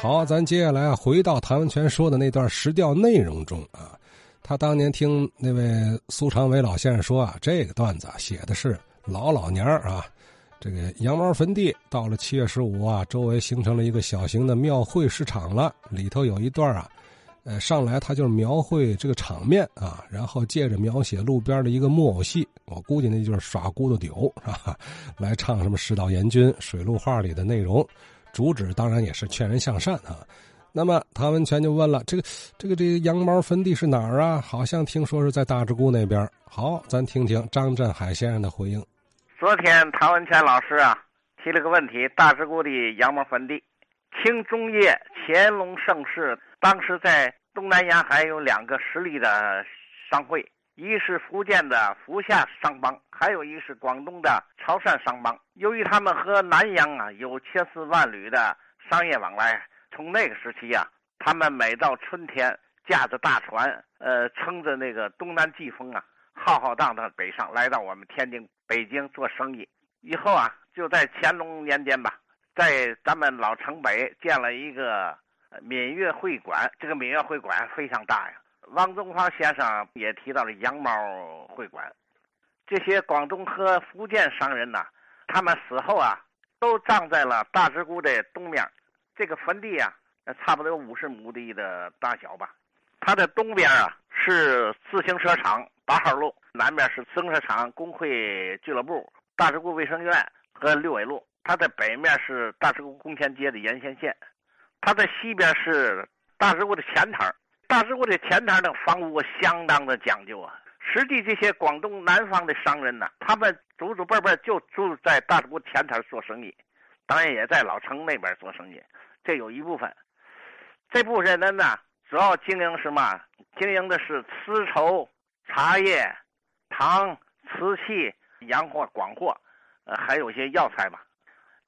好，咱接下来啊，回到谭文全说的那段石调内容中啊。他当年听那位苏长伟老先生说啊，这个段子写的是老老年啊，这个羊毛坟地到了七月十五啊，周围形成了一个小型的庙会市场了。里头有一段啊，呃，上来他就是描绘这个场面啊，然后借着描写路边的一个木偶戏，我估计那就是耍咕嘟丢啊，来唱什么世道严君水陆画里的内容。主旨当然也是劝人向善啊。那么唐文全就问了：“这个，这个，这个羊毛坟地是哪儿啊？好像听说是在大直沽那边。”好，咱听听张振海先生的回应。昨天唐文全老师啊提了个问题：大直沽的羊毛坟地，清中叶乾隆盛世，当时在东南沿海有两个实力的商会。一是福建的福厦商帮，还有一是广东的潮汕商帮。由于他们和南洋啊有千丝万缕的商业往来，从那个时期啊，他们每到春天，驾着大船，呃，乘着那个东南季风啊，浩浩荡荡北上，来到我们天津、北京做生意。以后啊，就在乾隆年间吧，在咱们老城北建了一个闽粤会馆，这个闽粤会馆非常大呀。汪宗芳先生也提到了羊毛会馆，这些广东和福建商人呐，他们死后啊，都葬在了大直沽的东面。这个坟地啊，差不多有五十亩地的大小吧。它的东边啊是自行车厂八号路，南边是自行车厂工会俱乐部、大直沽卫生院和六纬路。它的北面是大直沽工前街的沿线线，它的西边是大直沽的前台。大直沽的前台的房屋相当的讲究啊！实际这些广东南方的商人呢，他们祖祖辈辈就住在大直沽前台做生意，当然也在老城那边做生意。这有一部分，这部分人呢，主要经营什么？经营的是丝绸、茶叶、糖、瓷器、洋货、广货，呃，还有一些药材吧。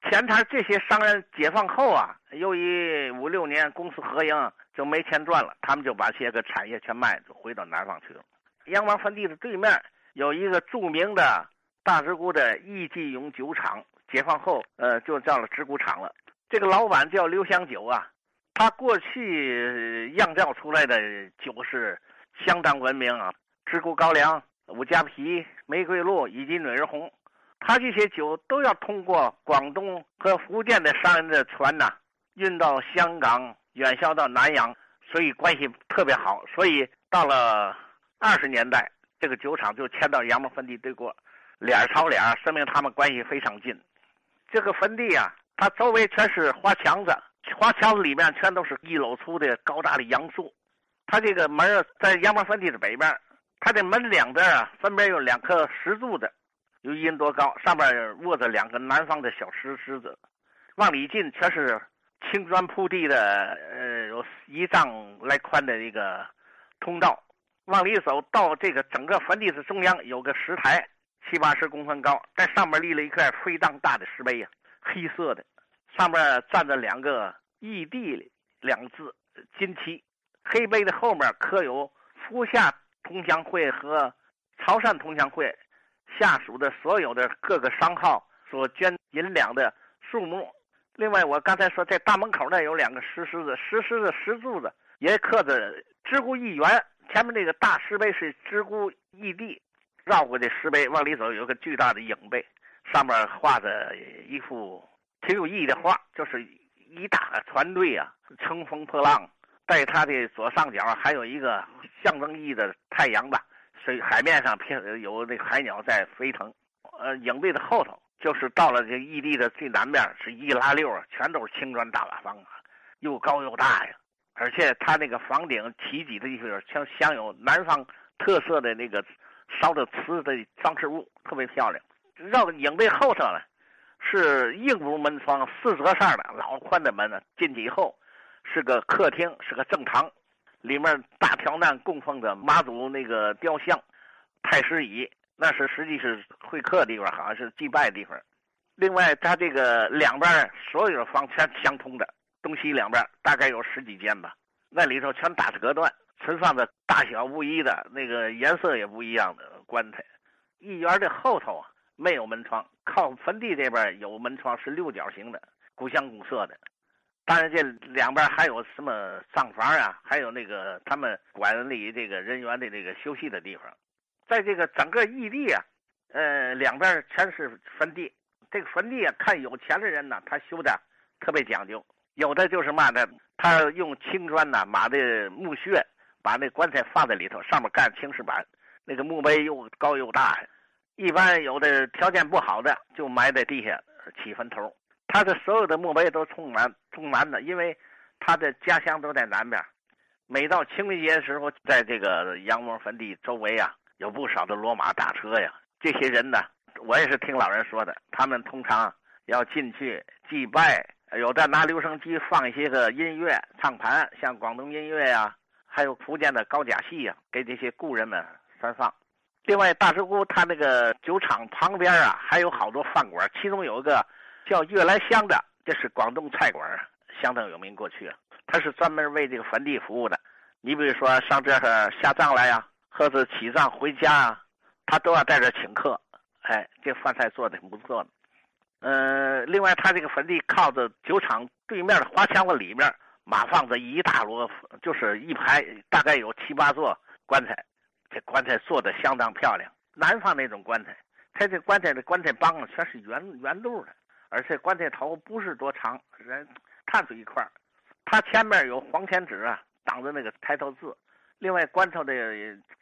前台这些商人解放后啊，由于五六年公私合营。就没钱赚了，他们就把这些个产业全卖，就回到南方去了。羊毛坟地的对面有一个著名的大直沽的易记永酒厂，解放后，呃，就叫了直沽厂了。这个老板叫刘香酒啊，他过去酿造出来的酒是相当闻名啊，直沽高粱、五加皮、玫瑰露以及女儿红，他这些酒都要通过广东和福建的商人的船呐，运到香港。远销到南洋，所以关系特别好。所以到了二十年代，这个酒厂就迁到羊毛坟地对过，脸朝脸，说明他们关系非常近。这个坟地啊，它周围全是花墙子，花墙子里面全都是一篓粗的高大的杨树。它这个门在羊毛坟地的北边，它的门两边啊，分别有两棵石柱子，有一人多高，上面卧着两个南方的小石狮子。往里进全是。青砖铺地的，呃，有一丈来宽的一个通道，往里走到这个整个坟地的中央有个石台，七八十公分高，在上面立了一块非常大的石碑呀，黑色的，上面站着两个“义地”两字金漆，黑碑的后面刻有福夏同乡会和潮汕同乡会下属的所有的各个商号所捐银两的数目。另外，我刚才说在大门口那有两个石狮子，石狮子石柱子也刻着“知孤义园”。前面那个大石碑是“知孤义地”，绕过这石碑往里走，有个巨大的影碑，上面画着一幅挺有意义的画，就是一大船队啊，乘风破浪，在它的左上角还有一个象征意义的太阳吧，水海面上偏有那海鸟在飞腾。呃，影壁的后头。就是到了这异地的最南面，是一拉溜啊，全都是青砖大瓦房啊，又高又大呀。而且它那个房顶起脊的地方，像镶有南方特色的那个烧的瓷的装饰物，特别漂亮。绕到影壁后头呢，是硬木门窗，四折扇的老宽的门呢。进去以后，是个客厅，是个正堂，里面大条难供奉着妈祖那个雕像，太师椅。那是实际是会客的地方，好像是祭拜的地方。另外，它这个两边所有的房全相通的，东西两边大概有十几间吧。那里头全打着隔断，存放着大小不一的那个颜色也不一样的棺材。一园的后头啊没有门窗，靠坟地这边有门窗，是六角形的，古香古色的。当然这两边还有什么账房啊，还有那个他们管理这个人员的这个休息的地方，在这个整个异地啊，呃，两边全是坟地。这个坟地啊，看有钱的人呢，他修的特别讲究，有的就是嘛的，他用青砖呐码的墓穴，把那棺材放在里头，上面盖青石板，那个墓碑又高又大。一般有的条件不好的，就埋在地下起坟头。他的所有的墓碑都充满充满的，因为他的家乡都在南边。每到清明节的时候，在这个杨某坟地周围啊，有不少的骡马大车呀。这些人呢，我也是听老人说的，他们通常要进去祭拜，有的拿留声机放一些个音乐唱盘，像广东音乐呀，还有福建的高甲戏呀，给这些故人们释放。另外，大石窟他那个酒厂旁边啊，还有好多饭馆，其中有一个叫悦来香的，这是广东菜馆，相当有名。过去，他是专门为这个坟地服务的。你比如说上这儿下葬来呀，或者起葬回家啊，他都要在这请客。哎，这饭菜做的挺不错的。嗯，另外，他这个坟地靠着酒厂对面的花墙子里面，码放着一大摞，就是一排，大概有七八座棺材。这棺材做的相当漂亮，南方那种棺材，它这棺材的棺材帮全是圆圆肚的，而且棺材头不是多长，人探出一块儿它前面有黄钱纸啊挡着那个抬头字，另外棺头的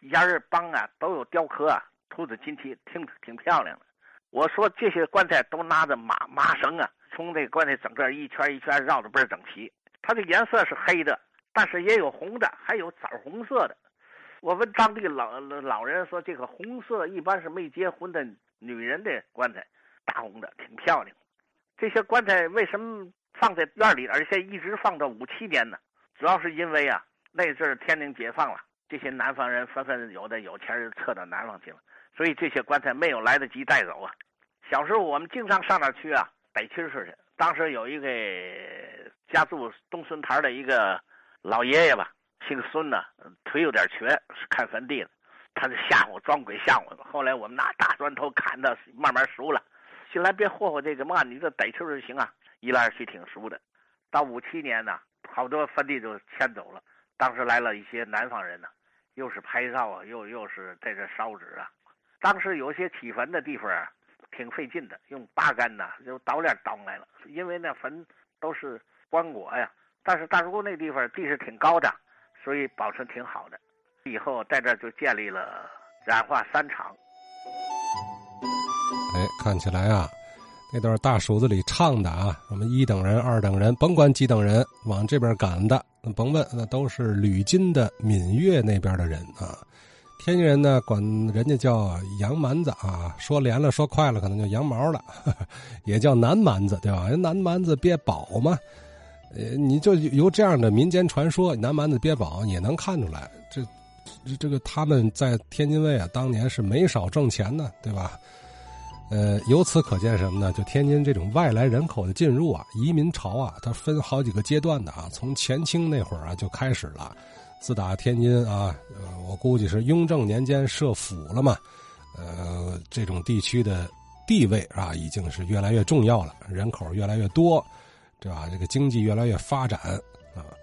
沿儿帮啊都有雕刻啊，兔子金漆，挺挺漂亮的。我说这些棺材都拿着麻麻绳啊，从这棺材整个一圈一圈绕的倍儿整齐。它的颜色是黑的，但是也有红的，还有枣红色的。我问当地老老人说：“这个红色一般是没结婚的女人的棺材，大红的挺漂亮。这些棺材为什么放在院里，而且一直放到五七年呢？主要是因为啊，那阵儿天津解放了，这些南方人纷纷有的有钱人撤到南方去了，所以这些棺材没有来得及带走啊。小时候我们经常上那去啊，逮蛐蛐去。当时有一个家住东孙台的一个老爷爷吧。”姓孙呢，腿有点瘸，是看坟地的。他就吓唬装鬼吓唬我。后来我们拿大砖头砍的，慢慢熟了。新来别霍霍这个嘛，你这逮球就行啊。一来二去挺熟的。到五七年呢，好多坟地就迁走了。当时来了一些南方人呢，又是拍照啊，又又是在这烧纸啊。当时有些起坟的地方啊，挺费劲的，用八杆呐，就刀链刀来了。因为那坟都是棺椁呀。但是大石沟那地方地势挺高的。所以保存挺好的，以后在这就建立了染化三厂。看起来啊，那段大蜀子里唱的啊，什么一等人、二等人，甭管几等人，往这边赶的，甭问，那都是吕金的闽粤那边的人啊。天津人呢，管人家叫洋蛮子啊，说连了说快了，可能就羊毛了，也叫南蛮子，对吧？南蛮子憋宝嘛。呃，你就由这样的民间传说，南蛮子憋宝也能看出来，这这个他们在天津卫啊，当年是没少挣钱呢，对吧？呃，由此可见什么呢？就天津这种外来人口的进入啊，移民潮啊，它分好几个阶段的啊。从前清那会儿啊就开始了，自打天津啊，我估计是雍正年间设府了嘛，呃，这种地区的地位啊，已经是越来越重要了，人口越来越多。对吧？这个经济越来越发展啊，